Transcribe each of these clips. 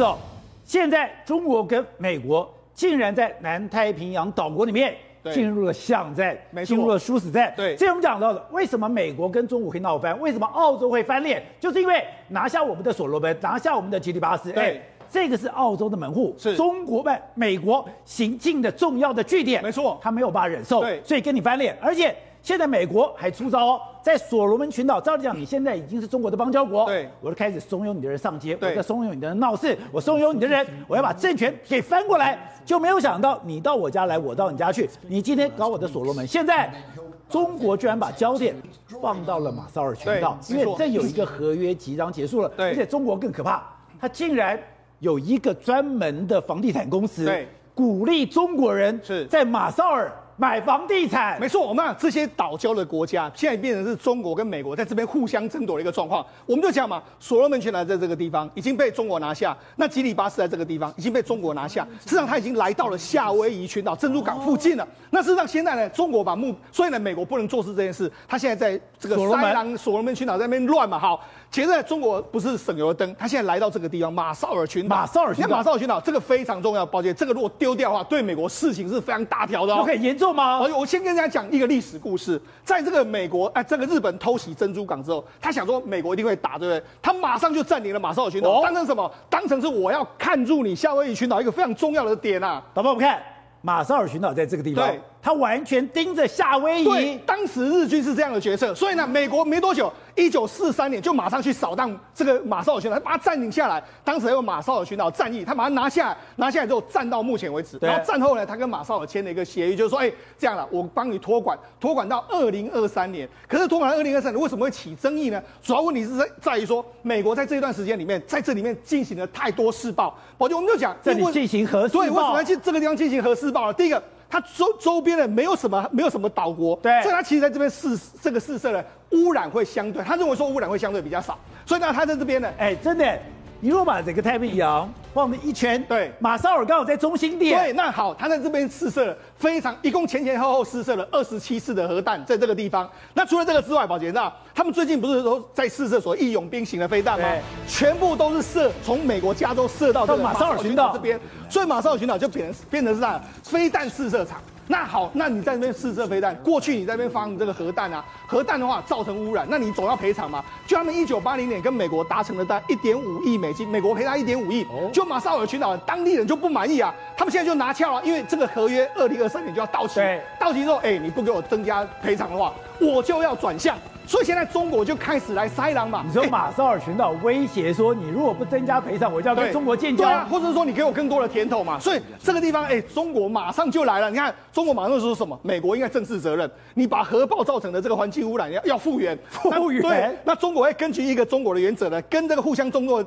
走。现在中国跟美国竟然在南太平洋岛国里面进入了巷战，进入了殊死战。对，这我们讲到的，为什么美国跟中国可以闹翻？为什么澳洲会翻脸？就是因为拿下我们的所罗门，拿下我们的吉里巴斯。对。这个是澳洲的门户，是中国办美国行进的重要的据点，没错，他没有办法忍受，对，所以跟你翻脸。而且现在美国还出招哦，在所罗门群岛，照理讲，你现在已经是中国的邦交国，对，我就开始怂恿你的人上街，我在怂恿你的人闹事，我怂恿你的人，我要把政权给翻过来，就没有想到你到我家来，我到你家去，你今天搞我的所罗门，现在中国居然把焦点放到了马绍尔群岛，因为这有一个合约即将结束了，对，而且中国更可怕，他竟然。有一个专门的房地产公司，对，鼓励中国人是。在马绍尔买房地产。没错，我们讲这些岛礁的国家，现在变成是中国跟美国在这边互相争夺的一个状况。我们就讲嘛，所罗门群岛在这个地方已经被中国拿下，那吉里巴斯在这个地方已经被中国拿下。实际上，他已经来到了夏威夷群岛珍珠港附近了。那事实上，现在呢，中国把目，所以呢，美国不能做事这件事。他现在在这个塞郎所罗门群岛在那边乱嘛，好。其实在中国不是省油的灯，他现在来到这个地方马绍尔群岛。马绍尔群岛，马绍尔群岛这个非常重要，抱歉，这个如果丢掉的话，对美国事情是非常大条的哦。很严重吗？我我先跟大家讲一个历史故事，在这个美国哎，这个日本偷袭珍珠港之后，他想说美国一定会打，对不对？他马上就占领了马绍尔群岛，哦、当成什么？当成是我要看住你夏威夷群岛一个非常重要的点啊！导播，我们看马绍尔群岛在这个地方。对。他完全盯着夏威夷。对，当时日军是这样的决策，所以呢，美国没多久，一九四三年就马上去扫荡这个马绍尔群岛，他把它占领下来。当时还有马绍尔群岛战役，他把它拿下来，拿下来之后战到目前为止。然后战后呢，他跟马绍尔签了一个协议，就是说，哎，这样了，我帮你托管，托管到二零二三年。可是托管到二零二三年为什么会起争议呢？主要问题是在在于说，美国在这一段时间里面，在这里面进行了太多试爆。宝杰，我们就讲这里进行核试爆，对，为什么要去这个地方进行核试爆呢？第一个。它周周边的没有什么，没有什么岛国，对，所以它其实在这边试这个试射呢污染会相对，他认为说污染会相对比较少，所以呢，他在这边呢，哎，真的。你若把整个太平洋放了一圈，对，马绍尔刚好在中心点，对，那好，他在这边试射了非常，一共前前后后试射了二十七次的核弹，在这个地方。那除了这个之外，宝杰那他们最近不是都在试射所谓义勇兵型的飞弹吗？全部都是射从美国加州射到这个马绍尔群岛这边，所以马绍尔群岛就变成变成是啥？飞弹试射场。那好，那你在那边试射飞弹，过去你在那边发这个核弹啊，核弹的话造成污染，那你总要赔偿嘛？就他们一九八零年跟美国达成了单一点五亿美金，美国赔他一点五亿，就马绍尔群岛当地人就不满意啊，他们现在就拿翘了，因为这个合约二零二三年就要到期，到期之后，哎，你不给我增加赔偿的话，我就要转向。所以现在中国就开始来塞狼嘛。你说马绍尔群岛威胁说，你如果不增加赔偿，我就要跟中国建交，啊，或者是说你给我更多的甜头嘛。所以这个地方，哎，中国马上就来了。你看，中国马上说什么？美国应该正视责任，你把核爆造成的这个环境污染要要复原，复原。对，那中国会根据一个中国的原则呢，跟这个互相尊重、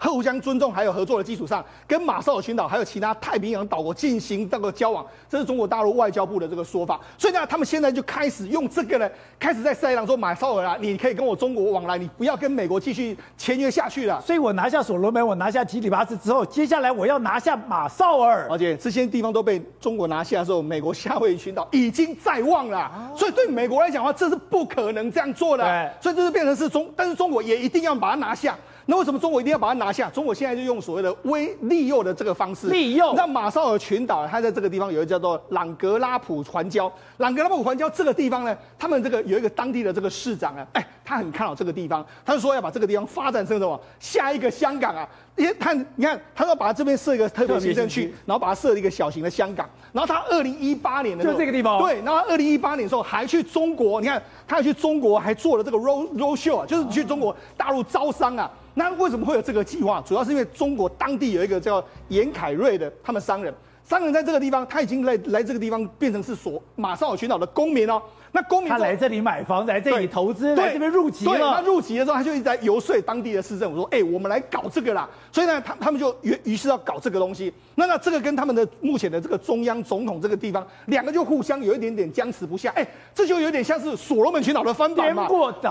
互相尊重还有合作的基础上，跟马绍尔群岛还有其他太平洋岛国进行这个交往。这是中国大陆外交部的这个说法。所以呢，他们现在就开始用这个呢，开始在塞狼说马绍尔啊，你可以。跟我中国往来，你不要跟美国继续签约下去了。所以我拿下所罗门，我拿下吉里巴斯之后，接下来我要拿下马绍尔。而且这些地方都被中国拿下的时候，美国夏威夷群岛已经在望了。啊、所以对美国来讲的话，这是不可能这样做的。对所以这是变成是中，但是中国也一定要把它拿下。那为什么中国一定要把它拿下？中国现在就用所谓的威利诱的这个方式，利诱。那马绍尔群岛，它在这个地方有一个叫做朗格拉普环礁。朗格拉普环礁这个地方呢，他们这个有一个当地的这个市长啊，哎，他很看好这个地方，他就说要把这个地方发展成什么？下一个香港啊！你看，你看，他说把这边设一个特别行政区，然后把它设一个小型的香港。然后他二零一八年的时候，就这个地方，对，然后二零一八年的时候还去中国，你看他还去中国还做了这个 road road show 啊，就是去中国大陆招商啊。那为什么会有这个计划？主要是因为中国当地有一个叫严凯瑞的他们商人，商人在这个地方，他已经来来这个地方变成是所马绍尔群岛的公民哦。那公民他来这里买房，来这里投资，来这边入籍了。对，他入籍的时候，他就一直在游说当地的市政府说：“哎、欸，我们来搞这个啦。”所以呢，他他们就于于是要搞这个东西。那那这个跟他们的目前的这个中央总统这个地方，两个就互相有一点点僵持不下。哎、欸，这就有点像是所罗门群岛的翻版嘛。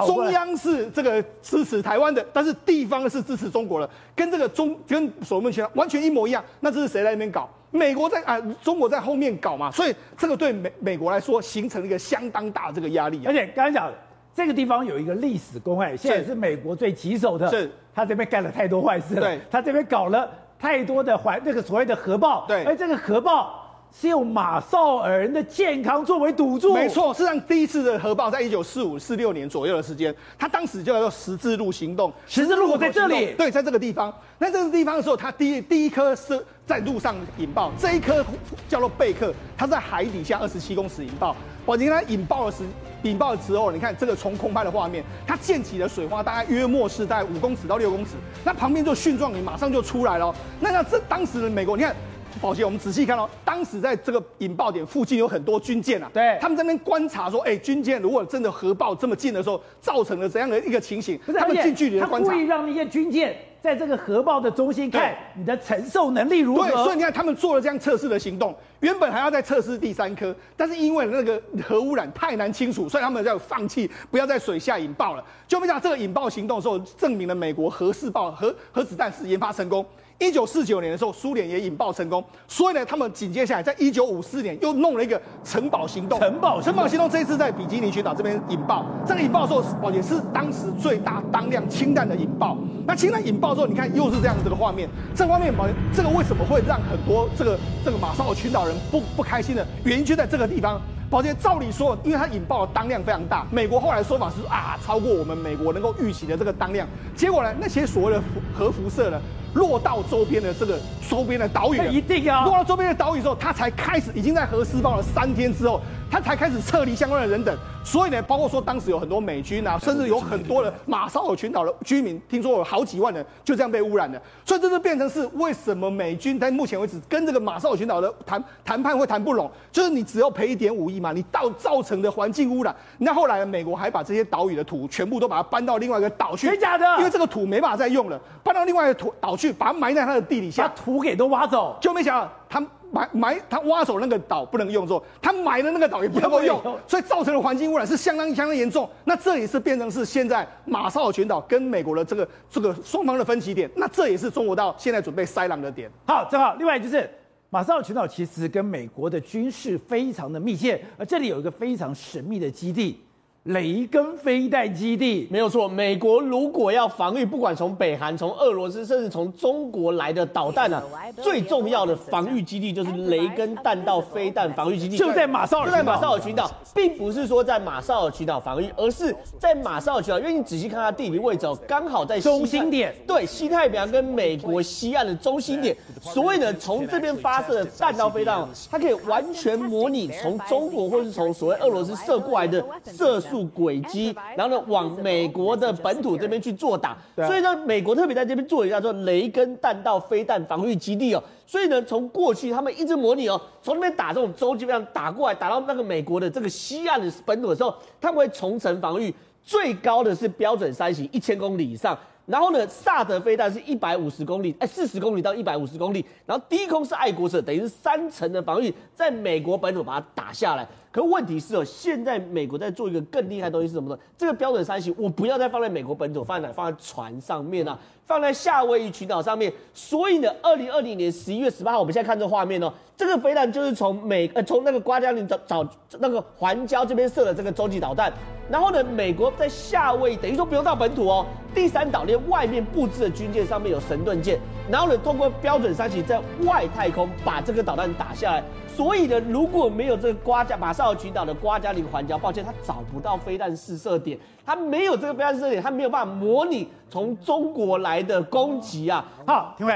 中央是这个支持台湾的，但是地方是支持中国的，跟这个中跟所罗门群岛完全一模一样。那这是谁在那边搞？美国在啊，中国在后面搞嘛，所以这个对美美国来说形成了一个相当大的这个压力。而且刚才讲这个地方有一个历史公害，现在是美国最棘手的，是他这边干了太多坏事了。对，他这边搞了太多的环那个所谓的核爆，对，而这个核爆。是用马绍尔人的健康作为赌注，没错，事实上第一次的核爆在一九四五、四六年左右的时间，他当时就叫做十字路行动。十字路口在这里，对，在这个地方。那这个地方的时候，他第一第一颗是在路上引爆，这一颗叫做贝克，它在海底下二十七公尺引爆。宝杰，它引爆的时引爆的时候，你看这个从空拍的画面，它溅起的水花大概约莫是大概五公尺到六公尺，那旁边就蕈状云马上就出来了。那像这当时的美国，你看。宝杰，我们仔细看到，当时在这个引爆点附近有很多军舰啊，对，他们在那边观察说，哎，军舰如果真的核爆这么近的时候，造成了怎样的一个情形？他们近距离的观察，他故意让那些军舰在这个核爆的中心看你的承受能力如何。对，所以你看他们做了这样测试的行动，原本还要再测试第三颗，但是因为那个核污染太难清除，所以他们要放弃，不要在水下引爆了。就没想到这个引爆行动的时候，证明了美国核试爆核核子弹是研发成功。一九四九年的时候，苏联也引爆成功，所以呢，他们紧接下来，在一九五四年又弄了一个城堡行动。城堡城堡行动这一次在比基尼群岛这边引爆，这个引爆的时候，也是当时最大当量氢弹的引爆。那氢弹引爆之后，你看又是这样子的画面，这个画面，这个为什么会让很多这个这个马绍尔群岛人不不开心呢原因就在这个地方。宝杰，照理说，因为它引爆的当量非常大，美国后来说法是啊，超过我们美国能够预期的这个当量。结果呢，那些所谓的核辐射呢，落到周边的这个周边的岛屿，一定啊落到周边的岛屿之后，他才开始已经在核试爆了。三天之后，它才开始撤离相关的人等。所以呢，包括说当时有很多美军啊，甚至有很多的马绍尔群岛的居民，听说有好几万人就这样被污染了。所以这就变成是为什么美军在目前为止跟这个马绍尔群岛的谈谈判会谈不拢，就是你只要赔一点五亿嘛，你到造成的环境污染。那后来美国还把这些岛屿的土全部都把它搬到另外一个岛去，真假的？因为这个土没办法再用了，搬到另外一个土岛去，把它埋在它的地底下，把土给都挖走，就没想到他。埋埋他挖走那个岛不能用之后，他埋的那个岛也不能够用，所以造成的环境污染是相当相当严重。那这也是变成是现在马绍尔群岛跟美国的这个这个双方的分歧点。那这也是中国到现在准备塞狼的点。好，正好，另外就是马绍尔群岛其实跟美国的军事非常的密切，而这里有一个非常神秘的基地。雷根飞弹基地。没有错，美国如果要防御，不管从北韩、从俄罗斯，甚至从中国来的导弹呢，最重要的防御基地就是雷根弹道飞弹防御基地，就在马绍尔，就在马绍尔群岛，并不是说在马绍尔群岛防御，而是在马绍尔群岛，因为你仔细看它地理位置哦，刚好在中心点，对，西太平洋跟美国西岸的中心点，所以呢，从这边发射的弹道飞弹，它可以完全模拟从中国或是从所谓俄罗斯射过来的射速。轨迹，然后呢，往美国的本土这边去作打，所以呢，美国特别在这边做一下叫做雷根弹道飞弹防御基地哦。所以呢，从过去他们一直模拟哦，从那边打这种洲际飞弹打过来，打到那个美国的这个西岸的本土的时候，他们会重层防御，最高的是标准三型一千公里以上，然后呢，萨德飞弹是一百五十公里，哎，四十公里到一百五十公里，然后低空是爱国者，等于是三层的防御，在美国本土把它打下来。可问题是哦，现在美国在做一个更厉害东西是什么呢？这个标准三型，我不要再放在美国本土，放在哪？放在船上面啊，放在夏威夷群岛上面。所以呢，二零二零年十一月十八号，我们现在看这画面哦，这个飞弹就是从美呃从那个瓜加林找找那个环礁这边射的这个洲际导弹。然后呢，美国在夏威夷等于说不用到本土哦，第三岛链外面布置的军舰上面有神盾舰，然后呢，通过标准三型在外太空把这个导弹打下来。所以呢，如果没有这个瓜加马绍尔群岛的瓜加林环礁，抱歉，他找不到飞弹试射点，他没有这个飞弹试射点，他没有办法模拟从中国来的攻击啊。好，廷伟，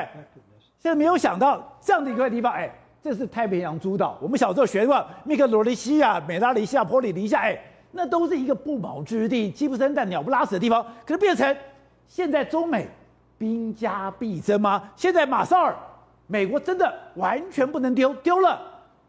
现在没有想到这样的一块地方，哎，这是太平洋诸岛。我们小时候学过密克罗尼西亚、美拉尼西亚、波里尼西亚，哎，那都是一个不毛之地，鸡不生蛋、鸟不拉屎的地方。可是变成现在中美兵家必争吗？现在马绍尔，美国真的完全不能丢，丢了。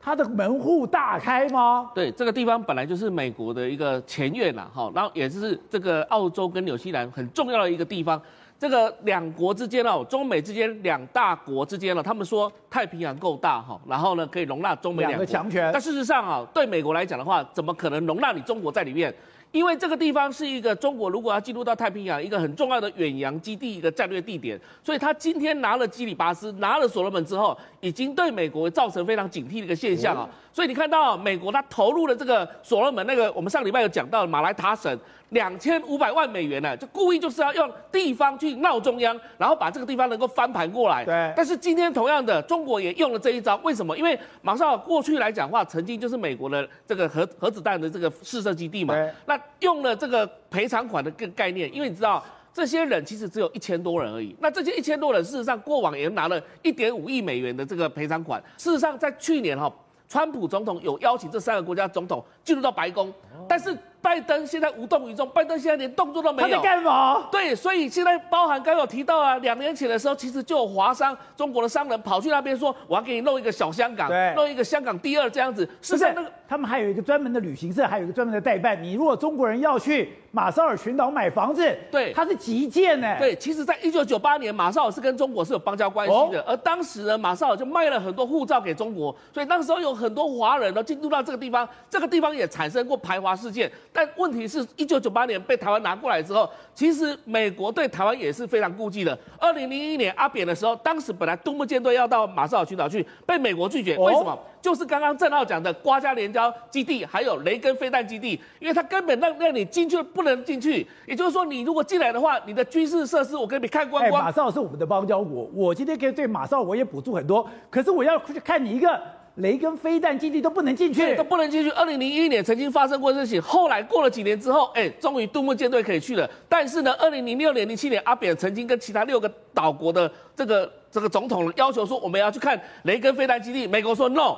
它的门户大开吗？对，这个地方本来就是美国的一个前院呐，哈，然后也是这个澳洲跟纽西兰很重要的一个地方。这个两国之间哦，中美之间两大国之间了，他们说太平洋够大哈，然后呢可以容纳中美两个强权。但事实上啊，对美国来讲的话，怎么可能容纳你中国在里面？因为这个地方是一个中国如果要进入到太平洋一个很重要的远洋基地一个战略地点，所以他今天拿了基里巴斯，拿了所罗门之后，已经对美国造成非常警惕的一个现象啊。所以你看到美国它投入了这个所罗门那个，我们上礼拜有讲到马来塔省。两千五百万美元呢，就故意就是要用地方去闹中央，然后把这个地方能够翻盘过来。对。但是今天同样的，中国也用了这一招，为什么？因为马绍尔过去来讲的话，曾经就是美国的这个核核子弹的这个试射基地嘛。对。那用了这个赔偿款的个概念，因为你知道这些人其实只有一千多人而已。那这些一千多人，事实上过往也拿了一点五亿美元的这个赔偿款。事实上，在去年哈，川普总统有邀请这三个国家总统进入到白宫，但是。拜登现在无动于衷，拜登现在连动作都没有。他在干嘛？对，所以现在包含刚刚有提到啊，两年前的时候，其实就有华商，中国的商人跑去那边说，我要给你弄一个小香港，弄一个香港第二这样子。是在那个，他们还有一个专门的旅行社，还有一个专门的代办。你如果中国人要去马绍尔群岛买房子，对，他是急件呢。对，其实，在一九九八年，马绍尔是跟中国是有邦交关系的，哦、而当时呢，马绍尔就卖了很多护照给中国，所以那时候有很多华人都进入到这个地方，这个地方也产生过排华事件。但问题是。一九九八年被台湾拿过来之后，其实美国对台湾也是非常顾忌的。二零零一年阿扁的时候，当时本来东部舰队要到马绍尔群岛去，被美国拒绝。为什么？就是刚刚郑浩讲的瓜加连礁基地，还有雷根飞弹基地，因为他根本让让你进去不能进去。也就是说，你如果进来的话，你的军事设施我给你看光光。马绍尔是我们的邦交国，我今天可以对马绍尔我也补助很多，可是我要去看你一个。雷根飞弹基地都不能进去，都不能进去。二零零一年曾经发生过事情，后来过了几年之后，哎，终于杜牧舰队可以去了。但是呢，二零零六年、零七年，阿扁曾经跟其他六个岛国的这个这个总统要求说，我们要去看雷根飞弹基地。美国说 no，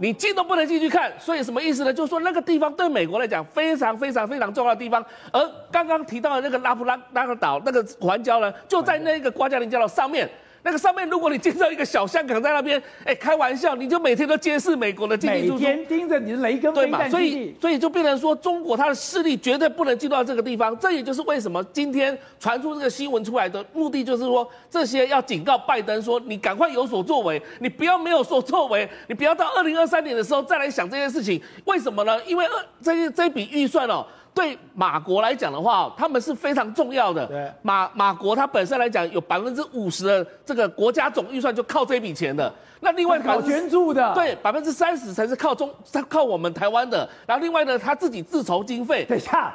你进都不能进去看。所以什么意思呢？就是说那个地方对美国来讲非常非常非常重要的地方。而刚刚提到的那个拉普拉那个岛那个环礁呢，就在那个瓜加林礁的上面。那个上面，如果你建造一个小香港在那边，哎，开玩笑，你就每天都监视美国的经济输出，每天盯着你的雷根对嘛？所以，所以就变成说，中国它的势力绝对不能进到这个地方。这也就是为什么今天传出这个新闻出来的目的，就是说这些要警告拜登说，你赶快有所作为，你不要没有所作为，你不要到二零二三年的时候再来想这件事情。为什么呢？因为二这这笔预算哦。对马国来讲的话，他们是非常重要的。对，马马国它本身来讲，有百分之五十的这个国家总预算就靠这笔钱的。那另外搞捐助的，对，百分之三十才是靠中，靠我们台湾的。然后另外呢，他自己自筹经费。等一下，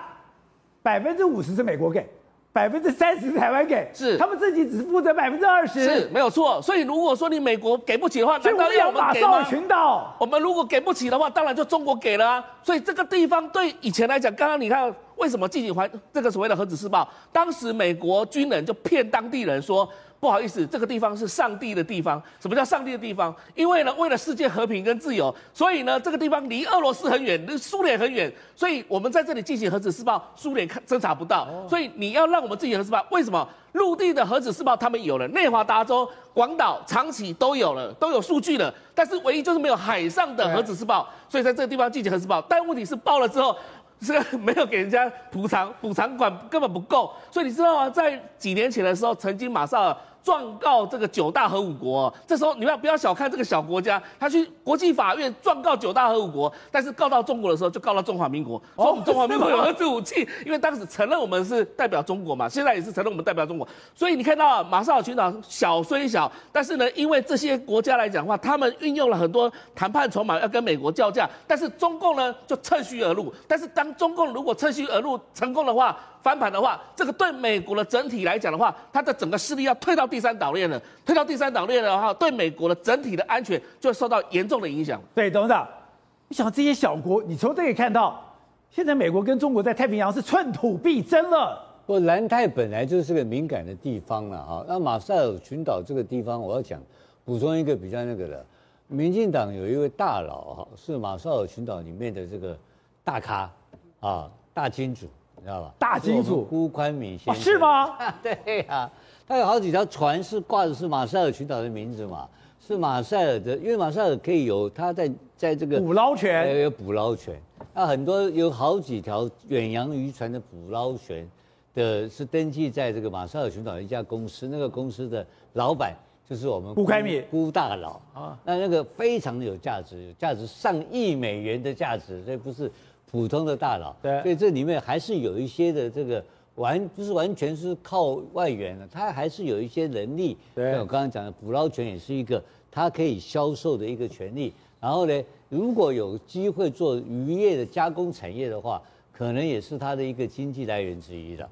百分之五十是美国给。百分之三十台湾给，是他们自己只负责百分之二十，是没有错。所以如果说你美国给不起的话，难道要我们群岛，我们如果给不起的话，当然就中国给了啊。所以这个地方对以前来讲，刚刚你看为什么进行环这个所谓的核子试爆，当时美国军人就骗当地人说。不好意思，这个地方是上帝的地方。什么叫上帝的地方？因为呢，为了世界和平跟自由，所以呢，这个地方离俄罗斯很远，离苏联很远，所以我们在这里进行核子试爆，苏联看侦查不到。所以你要让我们进行核子试爆，为什么？陆地的核子试爆他们有了，内华达州、广岛、长崎都有了，都有数据了，但是唯一就是没有海上的核子试爆，所以在这个地方进行核子试爆。但问题是爆了之后。这个没有给人家补偿，补偿款根本不够，所以你知道吗？在几年前的时候，曾经马绍尔状告这个九大核武国，这时候你要不要小看这个小国家？他去国际法院状告九大核武国，但是告到中国的时候，就告到中华民国，说我们中华民国有核子武器，因为当时承认我们是代表中国嘛，现在也是承认我们代表中国，所以你看到马绍尔群岛小虽小，但是呢，因为这些国家来讲的话，他们运用了很多谈判筹码要跟美国叫价，但是中共呢就趁虚而入，但是当中共如果趁虚而入成功的话，翻盘的话，这个对美国的整体来讲的话，它的整个势力要退到第三岛链了。退到第三岛链的话，对美国的整体的安全就会受到严重的影响。对，董事长，你想这些小国，你从这里看到，现在美国跟中国在太平洋是寸土必争了。不，南太本来就是个敏感的地方了啊。那马绍尔群岛这个地方，我要讲补充一个比较那个的，民进党有一位大佬哈，是马绍尔群岛里面的这个大咖啊，大金主。知道吧？大金主辜宽敏先生、哦、是吗？对呀、啊，他有好几条船是挂的是马赛尔群岛的名字嘛，是马赛尔的，因为马赛尔可以有他在在这个捕捞权，有捕捞权。那很多有好几条远洋渔船的捕捞权的是登记在这个马绍尔群岛的一家公司，那个公司的老板就是我们辜宽敏辜大佬啊。那那个非常的有价值，有价值上亿美元的价值，所以不是。普通的大佬。对，所以这里面还是有一些的这个完不是完全是靠外援的，他还是有一些能力。对，像我刚刚讲的捕捞权也是一个他可以销售的一个权利。然后呢，如果有机会做渔业的加工产业的话，可能也是他的一个经济来源之一的。